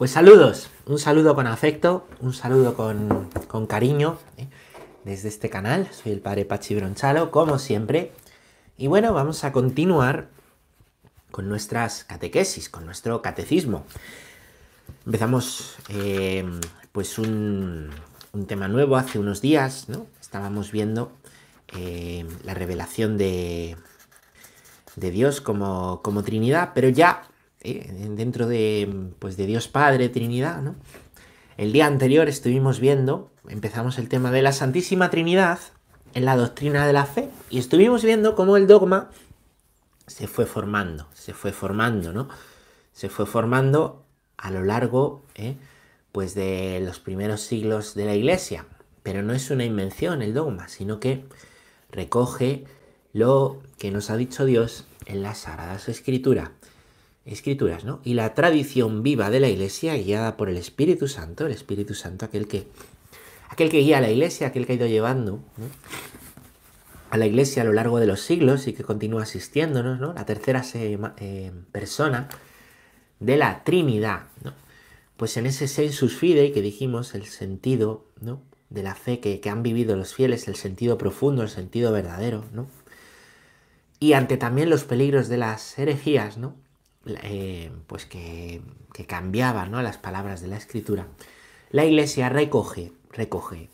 Pues saludos, un saludo con afecto, un saludo con, cariño ¿eh? desde este canal. Soy el padre Pachi Bronchalo, como siempre. Y bueno, vamos a continuar con nuestras catequesis, con nuestro catecismo. Empezamos eh, pues un, tema nuevo hace unos días, ¿no? Estábamos viendo eh, la revelación de, de Dios como, como Trinidad, pero ya dentro de, pues de Dios Padre, Trinidad, ¿no? El día anterior estuvimos viendo, empezamos el tema de la Santísima Trinidad en la doctrina de la fe y estuvimos viendo cómo el dogma se fue formando, se fue formando, ¿no? Se fue formando a lo largo, ¿eh? pues de los primeros siglos de la Iglesia, pero no es una invención el dogma, sino que recoge lo que nos ha dicho Dios en las Sagradas Escrituras escrituras, ¿no? Y la tradición viva de la iglesia guiada por el Espíritu Santo, el Espíritu Santo, aquel que, aquel que guía a la iglesia, aquel que ha ido llevando a la iglesia a lo largo de los siglos y que continúa asistiéndonos, ¿no? La tercera eh, persona de la Trinidad, ¿no? Pues en ese sensus fidei que dijimos, el sentido, ¿no? De la fe que, que han vivido los fieles, el sentido profundo, el sentido verdadero, ¿no? Y ante también los peligros de las herejías, ¿no? Eh, pues que, que cambiaba ¿no? las palabras de la escritura, la iglesia recoge, recoge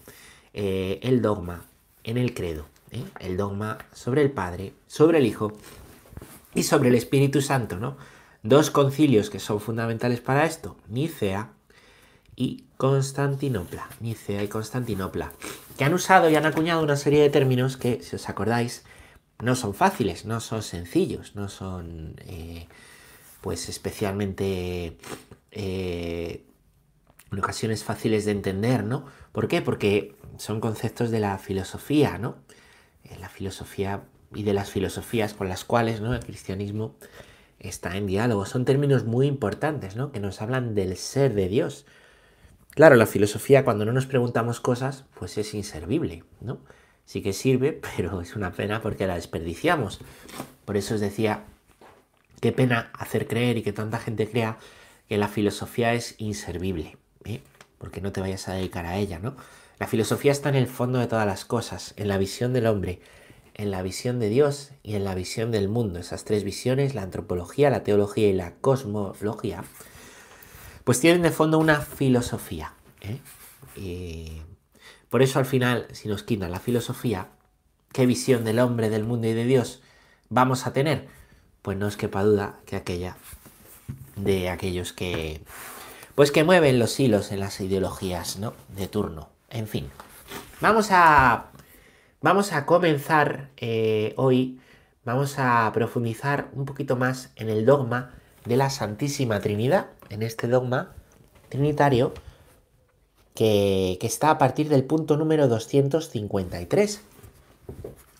eh, el dogma en el credo, ¿eh? el dogma sobre el Padre, sobre el Hijo y sobre el Espíritu Santo, ¿no? Dos concilios que son fundamentales para esto, Nicea y Constantinopla, Nicea y Constantinopla, que han usado y han acuñado una serie de términos que, si os acordáis, no son fáciles, no son sencillos, no son pues especialmente eh, en ocasiones fáciles de entender, ¿no? ¿Por qué? Porque son conceptos de la filosofía, ¿no? Eh, la filosofía y de las filosofías con las cuales ¿no? el cristianismo está en diálogo. Son términos muy importantes, ¿no? Que nos hablan del ser de Dios. Claro, la filosofía cuando no nos preguntamos cosas, pues es inservible, ¿no? Sí que sirve, pero es una pena porque la desperdiciamos. Por eso os decía Qué pena hacer creer y que tanta gente crea que la filosofía es inservible, ¿eh? porque no te vayas a dedicar a ella, ¿no? La filosofía está en el fondo de todas las cosas, en la visión del hombre, en la visión de Dios y en la visión del mundo. Esas tres visiones, la antropología, la teología y la cosmología, pues tienen de fondo una filosofía. ¿eh? Y por eso al final, si nos quitan la filosofía, ¿qué visión del hombre, del mundo y de Dios vamos a tener? Pues no os quepa duda que aquella de aquellos que pues que mueven los hilos en las ideologías, ¿no? De turno. En fin. Vamos a vamos a comenzar eh, hoy vamos a profundizar un poquito más en el dogma de la Santísima Trinidad, en este dogma trinitario que, que, está a partir del punto número 253.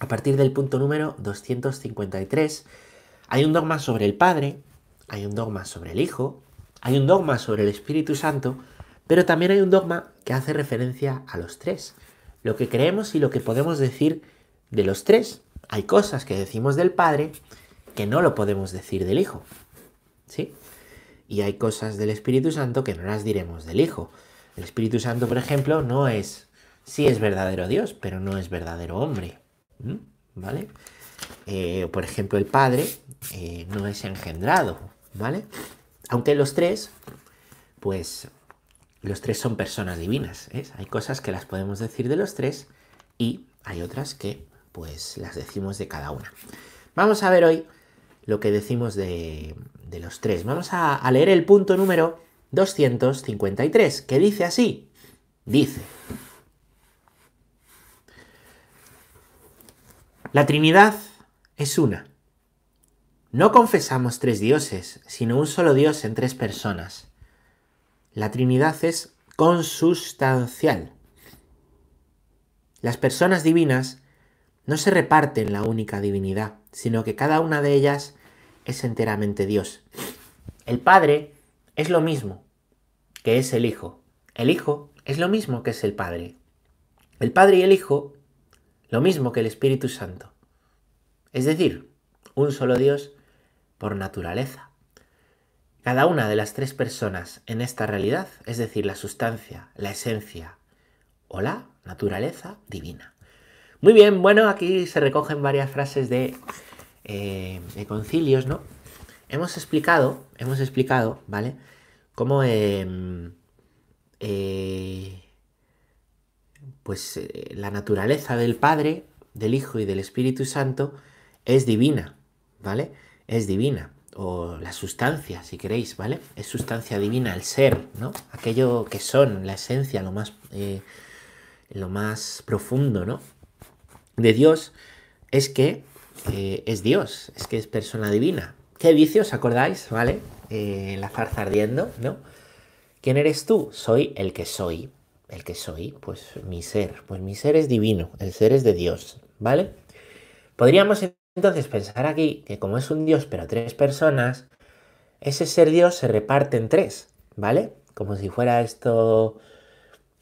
A partir del punto número 253 hay un dogma sobre el Padre, hay un dogma sobre el Hijo, hay un dogma sobre el Espíritu Santo, pero también hay un dogma que hace referencia a los tres. Lo que creemos y lo que podemos decir de los tres. Hay cosas que decimos del Padre que no lo podemos decir del Hijo. ¿Sí? Y hay cosas del Espíritu Santo que no las diremos del Hijo. El Espíritu Santo, por ejemplo, no es, sí es verdadero Dios, pero no es verdadero hombre. ¿Vale? Eh, por ejemplo, el Padre eh, no es engendrado, ¿vale? Aunque los tres, pues los tres son personas divinas. Hay cosas que las podemos decir de los tres y hay otras que pues las decimos de cada una. Vamos a ver hoy lo que decimos de, los tres. Vamos a leer el punto número 253, que dice así. Dice, la Trinidad es una. No confesamos tres dioses, sino un solo Dios en tres personas. La Trinidad es consustancial. Las personas divinas no se reparten la única divinidad, sino que cada una de ellas es enteramente Dios. El Padre es lo mismo que es el Hijo. El Hijo es lo mismo que es el Padre. El Padre y el Hijo, lo mismo que el Espíritu Santo. Es decir, un solo Dios por naturaleza. cada una de las tres personas en esta realidad, es decir, la sustancia, la esencia o la naturaleza divina. Muy bien, bueno, aquí se recogen varias frases de, eh, concilios, ¿no? Hemos explicado, hemos explicado, ¿vale? Cómo em, eh, pues eh, la naturaleza del Padre, del Hijo y del Espíritu Santo es divina, ¿vale? Es divina. O la sustancia, si queréis, ¿vale? Es sustancia divina, el ser, ¿no? Aquello que son, la esencia, lo más, eh, lo más profundo, ¿no? De Dios es que es Dios, es que es persona divina. ¿Qué dice? ¿Os acordáis? ¿Vale? la farsa ardiendo, ¿no? ¿Quién eres tú? Soy el que soy. El que soy, pues mi ser. Pues mi ser es divino, el ser es de Dios, ¿vale? Podríamos entonces pensar aquí que como es un Dios pero tres personas, ese ser Dios se reparte en tres, ¿vale? Como si fuera esto...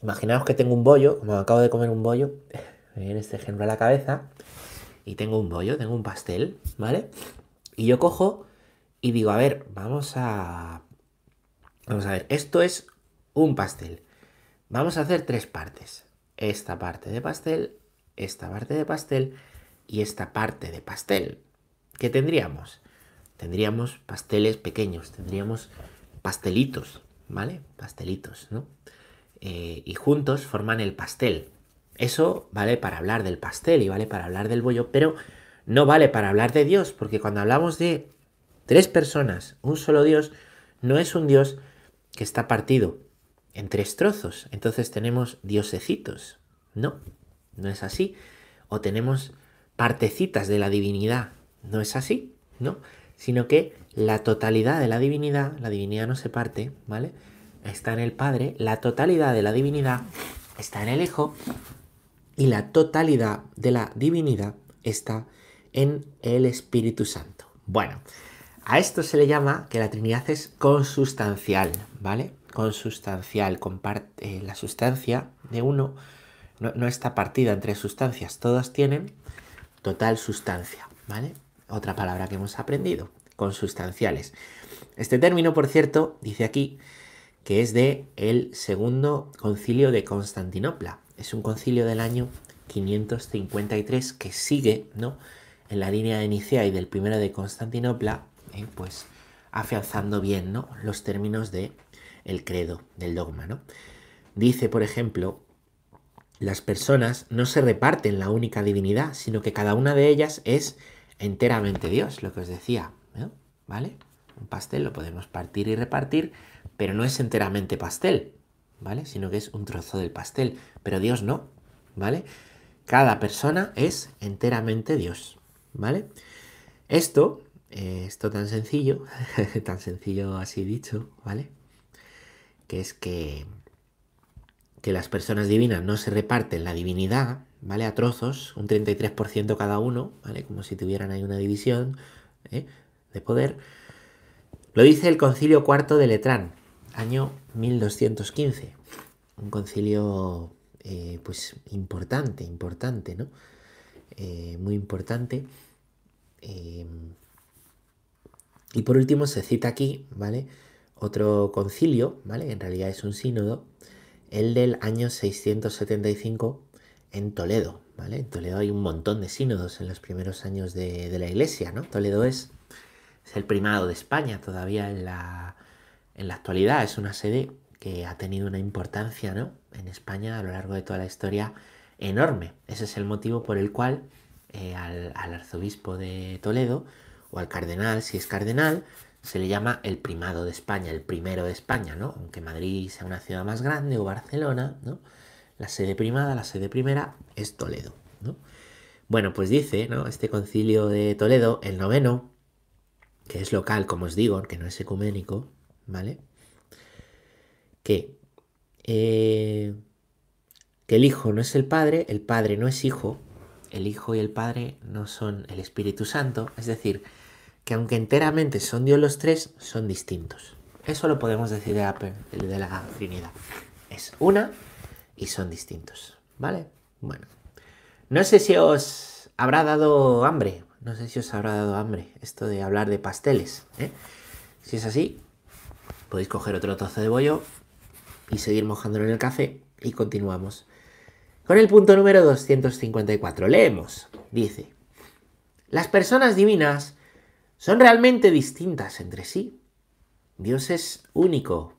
Imaginaos que tengo un bollo, como acabo de comer un bollo, me viene este ejemplo a la cabeza, y tengo un bollo, tengo un pastel, ¿vale? Y yo cojo y digo, a ver, vamos a Vamos a ver, esto es un pastel. Vamos a hacer tres partes. Esta parte de pastel, esta parte de pastel y esta parte de pastel. ¿Qué tendríamos? Tendríamos pasteles pequeños, tendríamos pastelitos, ¿vale? Pastelitos, ¿no? Eh, y juntos forman el pastel. Eso vale para hablar del pastel y vale para hablar del bollo, pero no vale para hablar de Dios, porque cuando hablamos de tres personas, un solo Dios, no es un Dios que está partido en tres trozos. Entonces tenemos diosecitos. No, no es así. O tenemos partecitas de la divinidad. No es así, ¿no? Sino que la totalidad de la divinidad, la divinidad no se parte, ¿vale? Está en el Padre, la totalidad de la divinidad está en el Hijo y la totalidad de la divinidad está en el Espíritu Santo. Bueno, a esto se le llama que la Trinidad es consustancial, ¿vale? Consustancial, comparte, eh, la sustancia de uno no, está partida entre sustancias, todas tienen total sustancia, ¿vale? Otra palabra que hemos aprendido, consustanciales. Este término, por cierto, dice aquí que es de el segundo concilio de Constantinopla. Es un concilio del año 553 que sigue, ¿no? En la línea de Nicea y del primero de Constantinopla ¿eh? pues afianzando bien ¿no? los términos de el credo, del dogma. ¿no? Dice, por ejemplo, las personas no se reparten la única divinidad, sino que cada una de ellas es enteramente Dios, lo que os decía. ¿Vale? Un pastel lo podemos partir y repartir, pero no es enteramente pastel, ¿vale? Sino que es un trozo del pastel, pero Dios no, ¿vale? Cada persona es enteramente Dios, ¿vale? Esto eh, esto tan sencillo, tan sencillo así dicho, ¿vale? Que es que, que las personas divinas no se reparten la divinidad, ¿vale? A trozos, un 33% cada uno, ¿vale? Como si tuvieran ahí una división ¿eh? de poder. Lo dice el concilio cuarto de Letrán, año 1215. Un concilio, eh, pues, importante, importante, ¿no? muy importante. Y por último se cita aquí, ¿vale? Otro concilio, ¿vale? En realidad es un sínodo, el del año 675 en Toledo, ¿vale? En Toledo hay un montón de sínodos en los primeros años de, la iglesia, ¿no? Toledo es, el primado de España todavía en la, en la actualidad, es una sede que ha tenido una importancia, ¿no? En España a lo largo de toda la historia enorme. Ese es el motivo por el cual eh, al arzobispo de Toledo, o al cardenal, si es cardenal, se le llama el primado de España, el primero de España, ¿no? Aunque Madrid sea una ciudad más grande o Barcelona, ¿no? La sede primada, la sede primera es Toledo, ¿no? Bueno, pues dice, ¿no? Este concilio de Toledo, el noveno, que es local, como os digo, que no es ecuménico, ¿vale? Que, eh, que el Hijo no es el Padre, el Padre no es Hijo, el Hijo y el Padre no son el Espíritu Santo, es decir, que aunque enteramente son Dios los tres, son distintos. Eso lo podemos decir de la, de la Trinidad. Es una y son distintos. ¿Vale? Bueno. No sé si os habrá dado hambre. No sé si os habrá dado hambre esto de hablar de pasteles. ¿eh? Si es así, podéis coger otro trozo de bollo y seguir mojándolo en el café y continuamos. Con el punto número 254, leemos, dice, las personas divinas son realmente distintas entre sí. Dios es único,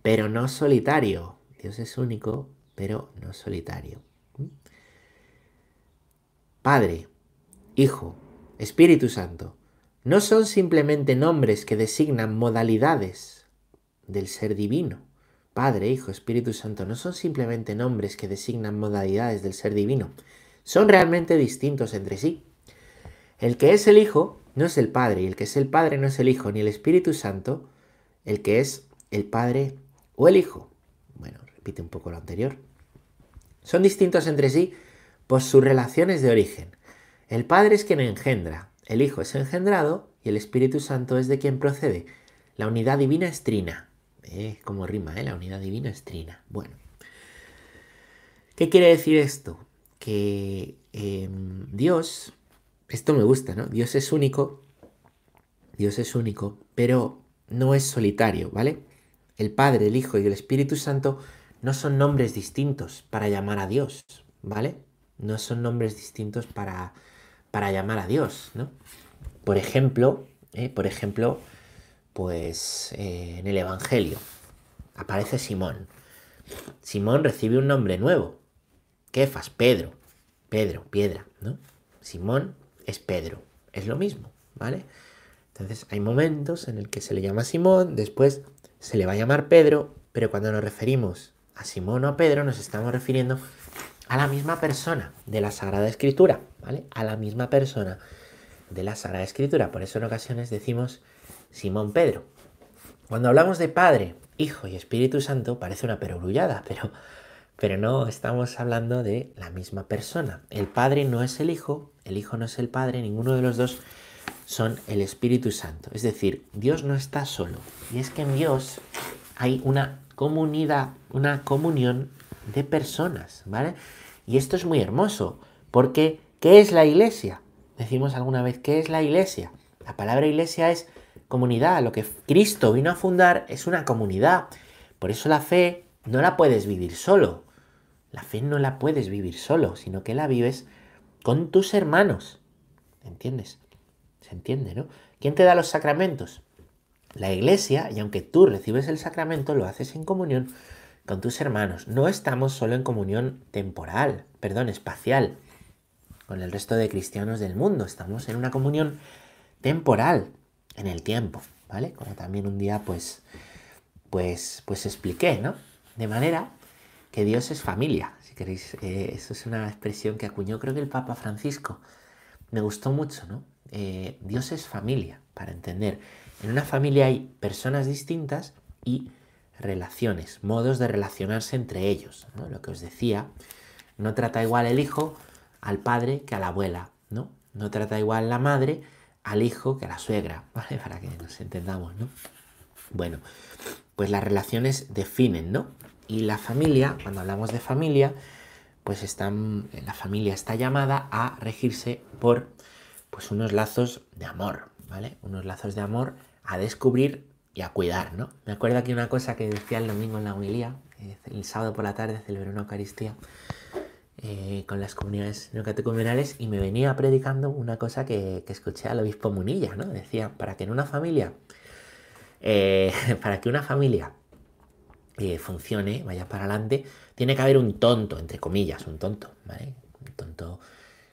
pero no solitario. Dios es único, pero no solitario. Padre, Hijo, Espíritu Santo, no son simplemente nombres que designan modalidades del ser divino. Padre, Hijo, Espíritu Santo, no son simplemente nombres que designan modalidades del ser divino. Son realmente distintos entre sí. El que es el Hijo no es el Padre, y el que es el Padre no es el Hijo, ni el Espíritu Santo, el que es el Padre o el Hijo. Bueno, repite un poco lo anterior. Son distintos entre sí por sus relaciones de origen. El Padre es quien engendra, el Hijo es engendrado y el Espíritu Santo es de quien procede. La unidad divina es trina. Eh, como rima, ¿eh? La unidad divina es trina. Bueno. ¿Qué quiere decir esto? Que em, Dios esto me gusta, ¿no? Dios es único, Dios es único, pero no es solitario, ¿vale? El Padre, el Hijo y el Espíritu Santo no son nombres distintos para llamar a Dios, ¿vale? No son nombres distintos para, para llamar a Dios, ¿no? Por ejemplo, ¿eh? por ejemplo, pues eh, en el Evangelio aparece Simón. Simón recibe un nombre nuevo, Kefas, Pedro, Pedro, piedra, ¿no? Simón es Pedro. Es lo mismo, ¿vale? Entonces hay momentos en el que se le llama Simón, después se le va a llamar Pedro, pero cuando nos referimos a Simón o a Pedro nos estamos refiriendo a la misma persona de la Sagrada Escritura, ¿vale? A la misma persona de la Sagrada Escritura. Por eso en ocasiones decimos Simón Pedro. Cuando hablamos de Padre, Hijo y Espíritu Santo parece una perogrullada, pero pero no estamos hablando de la misma persona. El Padre no es el Hijo, el Hijo no es el Padre, ninguno de los dos son el Espíritu Santo. Es decir, Dios no está solo. Y es que en Dios hay una comunidad, una comunión de personas, ¿vale? Y esto es muy hermoso, porque ¿qué es la iglesia? Decimos alguna vez, ¿qué es la iglesia? La palabra iglesia es comunidad, lo que Cristo vino a fundar es una comunidad. Por eso la fe no la puedes vivir solo, la fe no la puedes vivir solo, sino que la vives con tus hermanos. ¿Entiendes? Se entiende, ¿no? ¿Quién te da los sacramentos? La iglesia, y aunque tú recibes el sacramento, lo haces en comunión con tus hermanos. No estamos solo en comunión temporal, perdón, espacial, con el resto de cristianos del mundo. Estamos en una comunión temporal, en el tiempo, ¿vale? Como también un día, pues, pues, pues expliqué, ¿no? De manera que Dios es familia, Eh, eso es una expresión que acuñó creo que el Papa Francisco. Me gustó mucho, ¿no? Eh, Dios es familia, para entender. En una familia hay personas distintas y relaciones, modos de relacionarse entre ellos. ¿no? Lo que os decía, no trata igual el hijo al padre que a la abuela, ¿no? No trata igual la madre al hijo que a la suegra, ¿vale? Para que nos entendamos, ¿no? Bueno, pues las relaciones definen, ¿no? Y la familia, cuando hablamos de familia, pues están, la familia está llamada a regirse por pues unos lazos de amor, ¿vale? Unos lazos de amor a descubrir y a cuidar, ¿no? Me acuerdo aquí una cosa que decía el domingo en la homilía, eh, el sábado por la tarde celebré una Eucaristía eh, con las comunidades neocatecumenales y me venía predicando una cosa que, que escuché al obispo Munilla, ¿no? Decía, para que en una familia, eh, para que una familia funcione, vaya para adelante, tiene que haber un tonto, entre comillas, un tonto, ¿vale? Un tonto.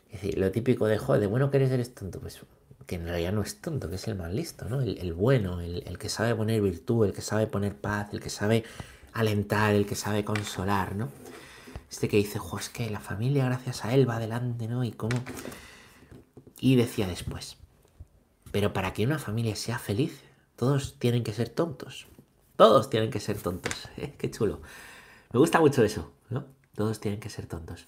Es decir, lo típico de, joder, de bueno que eres, eres tonto, pues que en realidad no es tonto, que es el más listo, ¿no? El, bueno, el, que sabe poner virtud, el que sabe poner paz, el que sabe alentar, el que sabe consolar, ¿no? Este que dice, jo, es que la familia gracias a él va adelante, ¿no? Y cómo... Y decía después, pero para que una familia sea feliz, todos tienen que ser tontos. Todos tienen que ser tontos. ¿eh? Qué chulo. Me gusta mucho eso, ¿no? Todos tienen que ser tontos.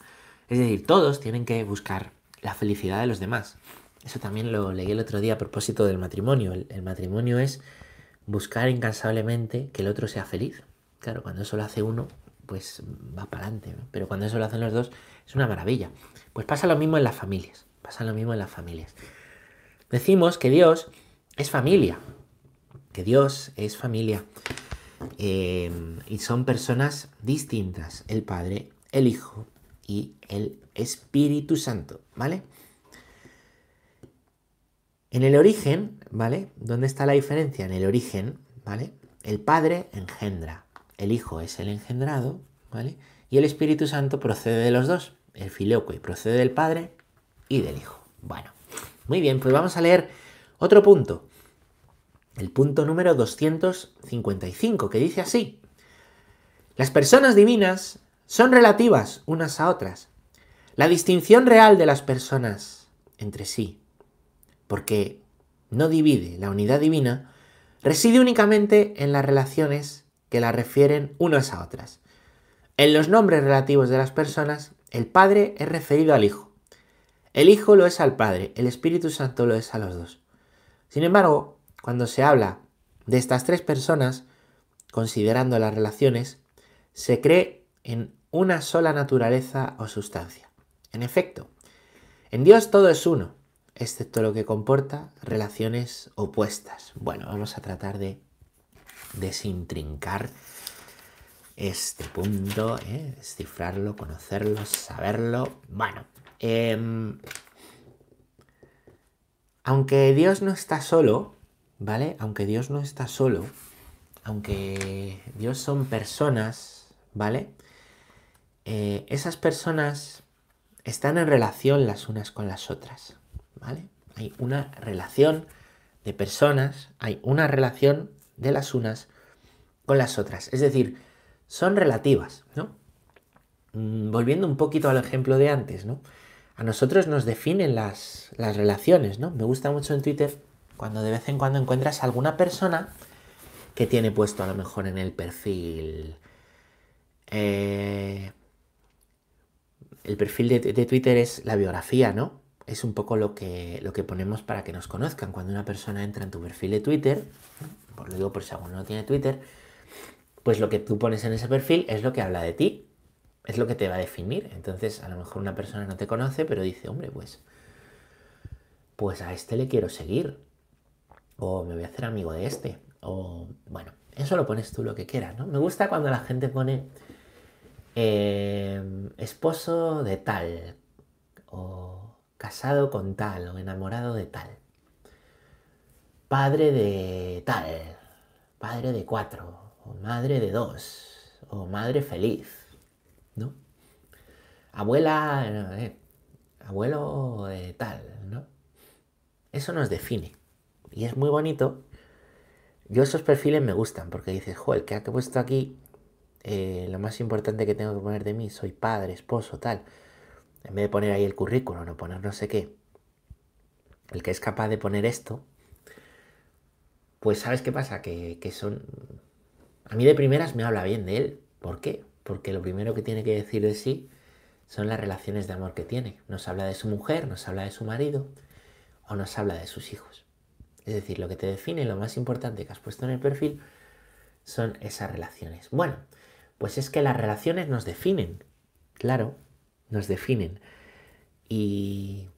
Es decir, todos tienen que buscar la felicidad de los demás. Eso también lo leí el otro día a propósito del matrimonio. El, matrimonio es buscar incansablemente que el otro sea feliz. Claro, cuando eso lo hace uno, pues va para adelante. Pero cuando eso lo hacen los dos, es una maravilla. Pues pasa lo mismo en las familias. Pasa lo mismo en las familias. Decimos que Dios es familia que Dios es familia. Eh, y son personas distintas, el Padre, el Hijo y el Espíritu Santo, ¿vale? En el origen, ¿vale? ¿Dónde está la diferencia? En el origen, ¿vale? El Padre engendra, el Hijo es el engendrado, ¿vale? Y el Espíritu Santo procede de los dos, el y procede del Padre y del Hijo. Bueno, muy bien, pues vamos a leer otro punto. El punto número 255, que dice así. Las personas divinas son relativas unas a otras. La distinción real de las personas entre sí, porque no divide la unidad divina, reside únicamente en las relaciones que la refieren unas a otras. En los nombres relativos de las personas, el Padre es referido al Hijo. El Hijo lo es al Padre, el Espíritu Santo lo es a los dos. Sin embargo, cuando se habla de estas tres personas, considerando las relaciones, se cree en una sola naturaleza o sustancia. En efecto, en Dios todo es uno, excepto lo que comporta relaciones opuestas. Bueno, vamos a tratar de desintrincar este punto, ¿eh? descifrarlo, conocerlo, saberlo. Bueno, em, aunque Dios no está solo, ¿vale? Aunque Dios no está solo, aunque Dios son personas, ¿vale? Eh, esas personas están en relación las unas con las otras, ¿vale? Hay una relación de personas, hay una relación de las unas con las otras. Es decir, son relativas, ¿no? Mm, volviendo un poquito al ejemplo de antes, ¿no? A nosotros nos definen las, relaciones, ¿no? Me gusta mucho en Twitter cuando de vez en cuando encuentras alguna persona que tiene puesto a lo mejor en el perfil... Eh, el perfil de, de, Twitter es la biografía, ¿no? Es un poco lo que, lo que ponemos para que nos conozcan. Cuando una persona entra en tu perfil de Twitter, por lo digo por si alguno no tiene Twitter, pues lo que tú pones en ese perfil es lo que habla de ti, es lo que te va a definir. Entonces, a lo mejor una persona no te conoce, pero dice, hombre, pues, pues a este le quiero seguir, o me voy a hacer amigo de este, o bueno, eso lo pones tú lo que quieras, ¿no? Me gusta cuando la gente pone eh, esposo de tal, o casado con tal, o enamorado de tal, padre de tal, padre de cuatro, o madre de dos, o madre feliz, ¿no? Abuela, eh, abuelo de tal, ¿no? Eso nos define. Y es muy bonito. Yo esos perfiles me gustan porque dices, joder, que ha puesto aquí eh, lo más importante que tengo que poner de mí, soy padre, esposo, tal. En vez de poner ahí el currículum o poner no sé qué. El que es capaz de poner esto, pues ¿sabes qué pasa? Que, que son a mí de primeras me habla bien de él. ¿Por qué? Porque lo primero que tiene que decir de sí son las relaciones de amor que tiene. Nos habla de su mujer, nos habla de su marido o nos habla de sus hijos. Es decir, lo que te define, lo más importante que has puesto en el perfil, son esas relaciones. Bueno, pues es que las relaciones nos definen. Claro, nos definen. Y,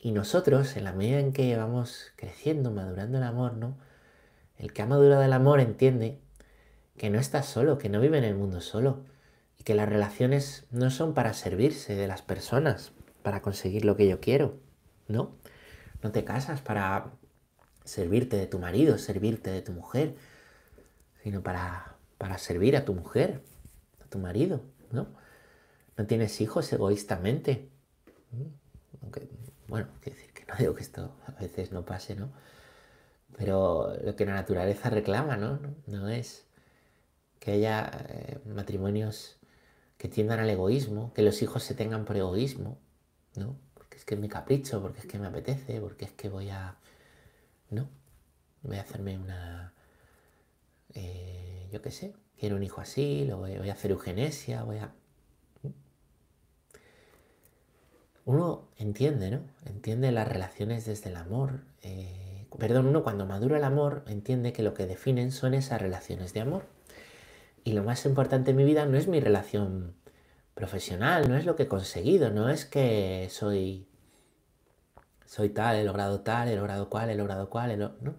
y nosotros, en la medida en que vamos creciendo, madurando el amor, ¿no? El que ha madurado el amor entiende que no estás solo, que no vive en el mundo solo y que las relaciones no son para servirse de las personas, para conseguir lo que yo quiero, ¿no? No te casas para servirte de tu marido, servirte de tu mujer, sino para, para servir a tu mujer, a tu marido, ¿no? No tienes hijos egoístamente. bueno, quiero decir que no digo que esto a veces no pase, ¿no? Pero lo que la naturaleza reclama, ¿no? No es que haya eh, matrimonios que tiendan al egoísmo, que los hijos se tengan por egoísmo, ¿no? Porque es que es mi capricho, porque es que me apetece, porque es que voy a... No, voy a hacerme una... Eh, yo qué sé, quiero un hijo así, lo voy, a hacer eugenesia, voy a... Uno entiende, ¿no? Entiende las relaciones desde el amor. Eh, perdón, uno cuando madura el amor entiende que lo que definen son esas relaciones de amor y lo más importante en mi vida no es mi relación profesional, no es lo que he conseguido, no es que soy soy tal, he logrado tal, he logrado cual, he logrado cual, no.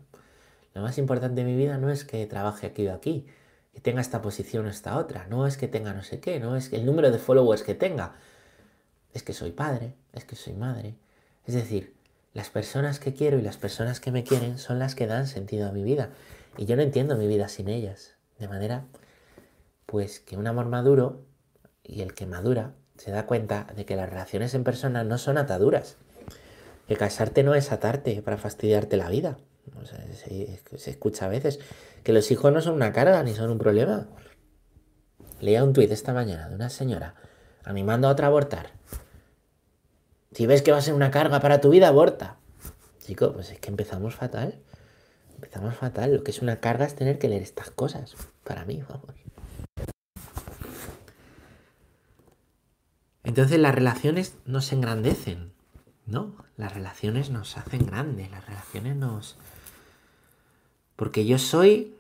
Lo más importante de mi vida no es que trabaje aquí o aquí, que tenga esta posición o esta otra, no es que tenga no sé qué, no es que el número de followers que tenga, es que soy padre, es que soy madre. Es decir, las personas que quiero y las personas que me quieren son las que dan sentido a mi vida. Y yo no entiendo mi vida sin ellas. De manera, pues que un amor maduro y el que madura se da cuenta de que las relaciones en persona no son ataduras. Que casarte no es atarte para fastidiarte la vida. se, escucha a veces que los hijos no son una carga ni son un problema. Leía un tuit esta mañana de una señora animando a otra a abortar. Si ves que va a ser una carga para tu vida, aborta. Chico, pues es que empezamos fatal. Empezamos fatal. Lo que es una carga es tener que leer estas cosas. Para mí, vamos. Entonces las relaciones nos engrandecen, ¿no? Las relaciones nos hacen grandes, las relaciones nos... Porque yo soy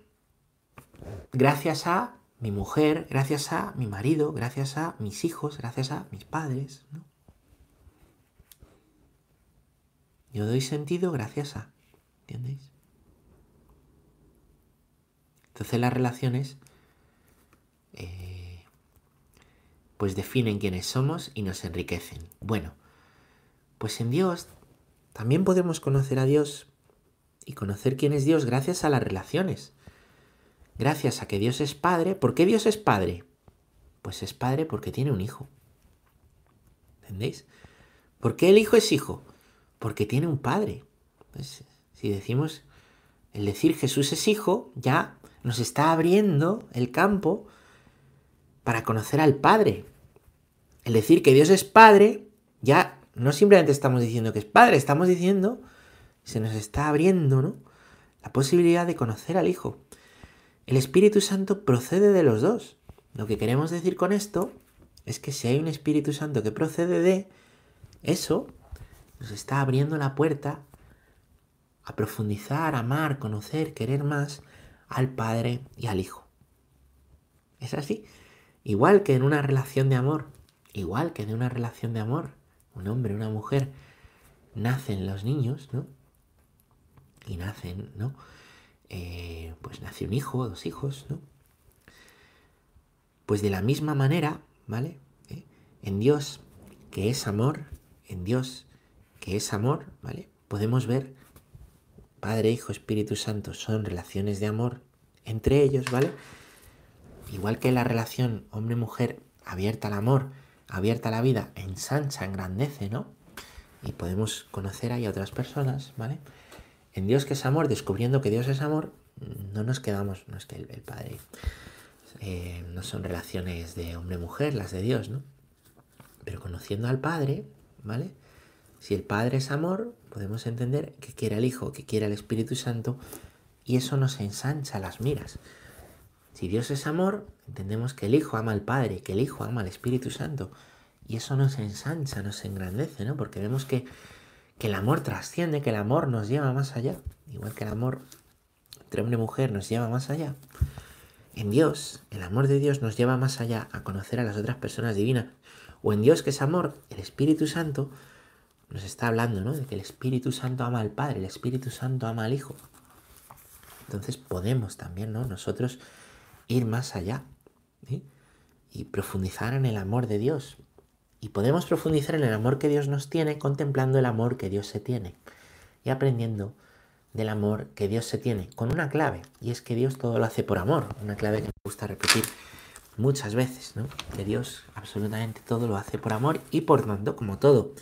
gracias a mi mujer, gracias a mi marido, gracias a mis hijos, gracias a mis padres, ¿no? Yo doy sentido gracias a, ¿entiendéis? Entonces las relaciones eh, pues definen quiénes somos y nos enriquecen. Bueno, pues en Dios también podemos conocer a Dios y conocer quién es Dios gracias a las relaciones. Gracias a que Dios es Padre. ¿Por qué Dios es Padre? Pues es Padre porque tiene un hijo. ¿Entendéis? ¿Por qué el hijo es hijo? porque tiene un padre. Pues, si decimos, el decir Jesús es hijo, ya nos está abriendo el campo para conocer al Padre. El decir que Dios es Padre, no simplemente estamos diciendo que es Padre, estamos diciendo, se nos está abriendo, ¿no? La posibilidad de conocer al Hijo. El Espíritu Santo procede de los dos. Lo que queremos decir con esto es que si hay un Espíritu Santo que procede de eso, nos está abriendo la puerta a profundizar, amar, conocer, querer más al Padre y al Hijo. Es así. Igual que en una relación de amor, igual que en una relación de amor, un hombre, una mujer, nacen los niños, ¿no? Y nacen, ¿no? Eh, pues nace un hijo, dos hijos, ¿no? Pues de la misma manera, ¿vale? ¿Eh? En Dios, que es amor, en Dios, que es amor, ¿vale? Podemos ver Padre, Hijo, Espíritu Santo son relaciones de amor entre ellos, ¿vale? Igual que la relación hombre-mujer abierta al amor, abierta la vida, ensancha, engrandece, ¿no? Y podemos conocer ahí a otras personas, ¿vale? En Dios que es amor, descubriendo que Dios es amor, no nos quedamos, no es que el, Padre, eh, no son relaciones de hombre-mujer las de Dios, ¿no? Pero conociendo al Padre, ¿vale? Si el Padre es amor, podemos entender que quiere al Hijo, que quiere al Espíritu Santo, y eso nos ensancha las miras. Si Dios es amor, entendemos que el Hijo ama al Padre, que el Hijo ama al Espíritu Santo, y eso nos ensancha, nos engrandece, ¿no? Porque vemos que, que el amor trasciende, que el amor nos lleva más allá, igual que el amor entre hombre y mujer nos lleva más allá. En Dios, el amor de Dios nos lleva más allá a conocer a las otras personas divinas. O en Dios que es amor, el Espíritu Santo nos está hablando, ¿no? De que el Espíritu Santo ama al Padre, el Espíritu Santo ama al Hijo. Entonces podemos también, ¿no? Nosotros ir más allá y profundizar en el amor de Dios. Y podemos profundizar en el amor que Dios nos tiene contemplando el amor que Dios se tiene y aprendiendo del amor que Dios se tiene con una clave y es que Dios todo lo hace por amor, una clave que me gusta repetir muchas veces, ¿no? Que Dios absolutamente todo lo hace por amor y por tanto, como todo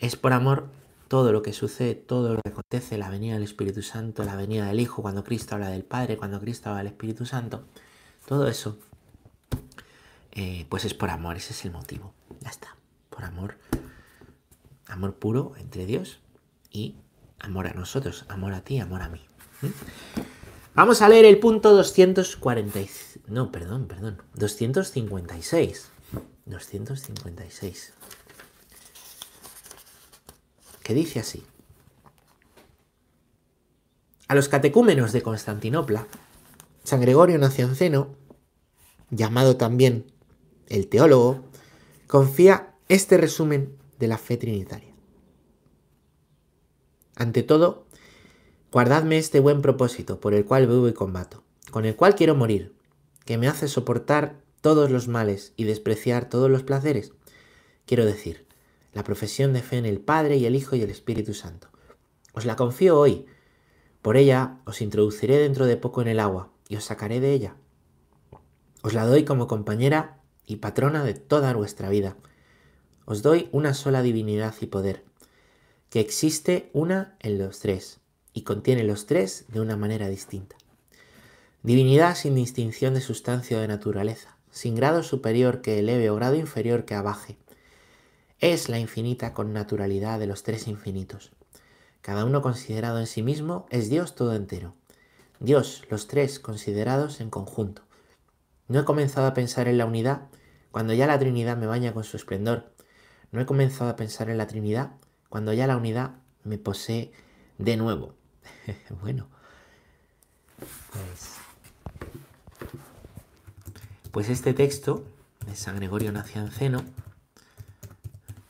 es por amor todo lo que sucede, todo lo que acontece, la venida del Espíritu Santo, la venida del Hijo, cuando Cristo habla del Padre, cuando Cristo habla del Espíritu Santo, todo eso, eh, pues es por amor, ese es el motivo. Ya está, por amor, amor puro entre Dios y amor a nosotros, amor a ti, amor a mí. Vamos a leer el punto 246. No, perdón, perdón. 256. 256 que dice así. A los catecúmenos de Constantinopla, San Gregorio Nacianceno, llamado también el teólogo, confía este resumen de la fe trinitaria. Ante todo, Guardadme este buen propósito por el cual vivo y combato, con el cual quiero morir, que me hace soportar todos los males y despreciar todos los placeres. Quiero decir, la profesión de fe en el Padre y el Hijo y el Espíritu Santo. Os la confío hoy. Por ella os introduciré dentro de poco en el agua y os sacaré de ella. Os la doy como compañera y patrona de toda vuestra vida. Os doy una sola divinidad y poder, que existe una en los tres y contiene los tres de una manera distinta. Divinidad sin distinción de sustancia o de naturaleza, sin grado superior que eleve o grado inferior que abaje. Es la infinita con naturalidad de los tres infinitos. Cada uno considerado en sí mismo es Dios todo entero. Dios, los tres considerados en conjunto. No he comenzado a pensar en la unidad cuando ya la Trinidad me baña con su esplendor. No he comenzado a pensar en la Trinidad cuando ya la unidad me posee de nuevo. bueno, pues, pues este texto de San Gregorio Nacianceno,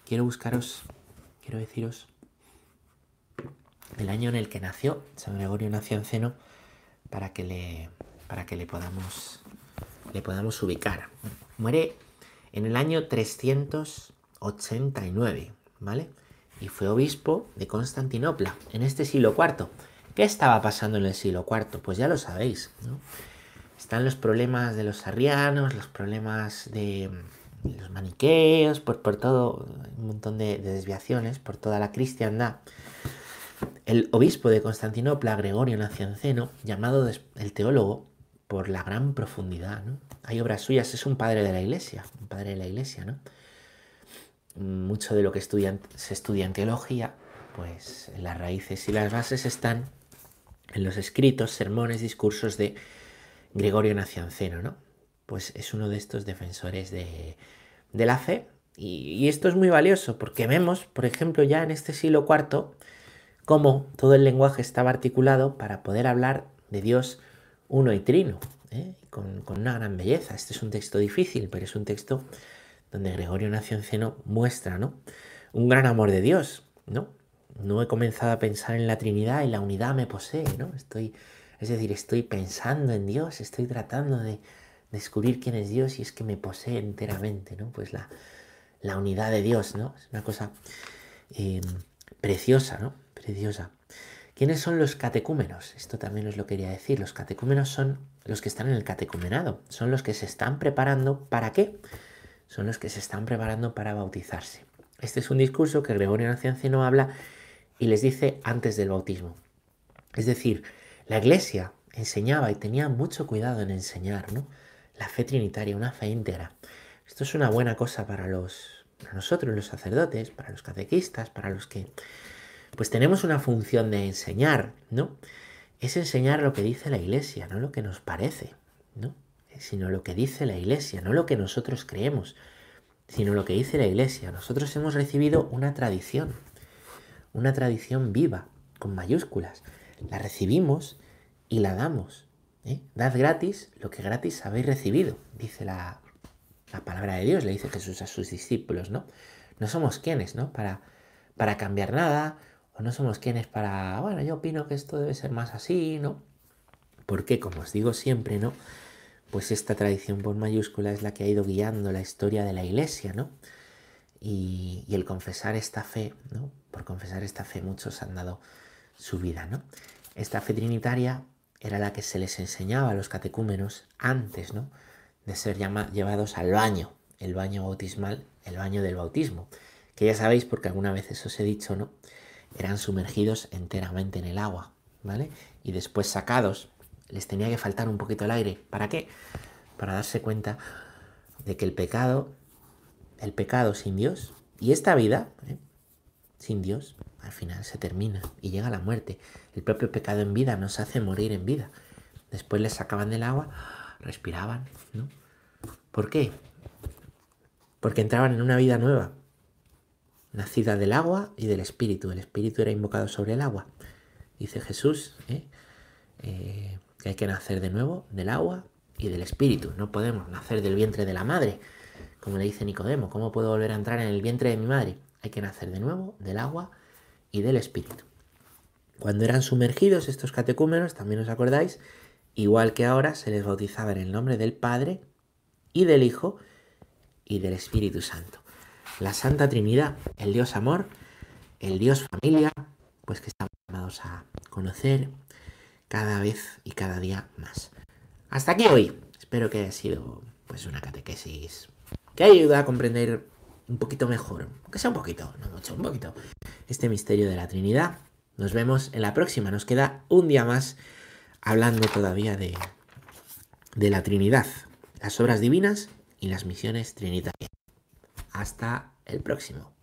quiero buscaros, quiero deciros el año en el que nació San Gregorio Nacianceno para que le, para que le podamos, le podamos ubicar. Muere en el año 389, ¿vale? Y fue obispo de Constantinopla en este siglo IV. ¿Qué estaba pasando en el siglo IV? Pues ya lo sabéis, ¿no? Están los problemas de los arrianos, los problemas de los maniqueos, por, por todo, un montón de, de desviaciones, por toda la cristiandad. El obispo de Constantinopla, Gregorio Nacianceno, llamado el teólogo por la gran profundidad, ¿no? Hay obras suyas, es un padre de la iglesia, un padre de la iglesia, ¿no? Mucho de lo que estudian, se estudia en teología, pues las raíces y las bases están en los escritos, sermones, discursos de Gregorio Nacianceno, ¿no? Pues es uno de estos defensores de, la fe. Y, esto es muy valioso porque vemos, por ejemplo, ya en este siglo IV, cómo todo el lenguaje estaba articulado para poder hablar de Dios uno y trino, ¿eh? con, una gran belleza. Este es un texto difícil, pero es un texto donde Gregorio Nacianceno muestra, ¿no? Un gran amor de Dios, ¿no? no he comenzado a pensar en la Trinidad y la unidad me posee, ¿no? Estoy, es decir, estoy pensando en Dios, estoy tratando de descubrir quién es Dios y es que me posee enteramente, ¿no? Pues la, la unidad de Dios, ¿no? Es una cosa eh, preciosa, ¿no? Preciosa. ¿Quiénes son los catecúmenos? Esto también os lo quería decir. Los catecúmenos son los que están en el catecumenado, son los que se están preparando para qué? Son los que se están preparando para bautizarse. Este es un discurso que Gregorio Nacianceno habla y les dice antes del bautismo. Es decir, la iglesia enseñaba y tenía mucho cuidado en enseñar, ¿no? La fe trinitaria, una fe íntegra. Esto es una buena cosa para los para nosotros los sacerdotes, para los catequistas, para los que pues tenemos una función de enseñar, ¿no? Es enseñar lo que dice la iglesia, no lo que nos parece, ¿no? Sino lo que dice la iglesia, no lo que nosotros creemos, sino lo que dice la iglesia. Nosotros hemos recibido una tradición, una tradición viva, con mayúsculas. La recibimos y la damos. ¿Eh? Dad gratis lo que gratis habéis recibido, dice la, palabra de Dios, le dice Jesús a sus discípulos, ¿no? No somos quienes, ¿no? Para, para cambiar nada, o no somos quienes para, bueno, yo opino que esto debe ser más así, ¿no? Porque, como os digo siempre, ¿no? Pues esta tradición por mayúscula es la que ha ido guiando la historia de la iglesia, ¿no? Y, y el confesar esta fe, ¿no? por confesar esta fe muchos han dado su vida, ¿no? Esta fe trinitaria era la que se les enseñaba a los catecúmenos antes, ¿no? De ser llevados al baño, el baño bautismal, el baño del bautismo, que ya sabéis porque alguna vez eso os he dicho, ¿no? Eran sumergidos enteramente en el agua, ¿vale? Y después sacados, les tenía que faltar un poquito el aire. ¿Para qué? Para darse cuenta de que el pecado, el pecado sin Dios y esta vida, ¿eh? Sin Dios, al final se termina y llega la muerte. El propio pecado en vida nos hace morir en vida. Después les sacaban del agua, respiraban, ¿no? ¿Por qué? Porque entraban en una vida nueva, nacida del agua y del espíritu. El espíritu era invocado sobre el agua. Dice Jesús ¿eh? Eh, que hay que nacer de nuevo del agua y del espíritu. No podemos nacer del vientre de la madre, como le dice Nicodemo. ¿Cómo puedo volver a entrar en el vientre de mi madre? Hay que nacer de nuevo del agua y del espíritu. cuando eran sumergidos estos catecúmenos, también os acordáis, igual que ahora se les bautizaba en el nombre del Padre y del Hijo y del Espíritu Santo. La Santa Trinidad, el Dios amor, el Dios familia, pues que estamos llamados a conocer cada vez y cada día más. Hasta aquí hoy. Espero que haya sido pues una catequesis que ayuda a comprender un poquito mejor, que sea un poquito, no mucho, un poquito, este misterio de la Trinidad. Nos vemos en la próxima. Nos queda un día más hablando todavía de, de la Trinidad, las obras divinas y las misiones trinitarias. Hasta el próximo.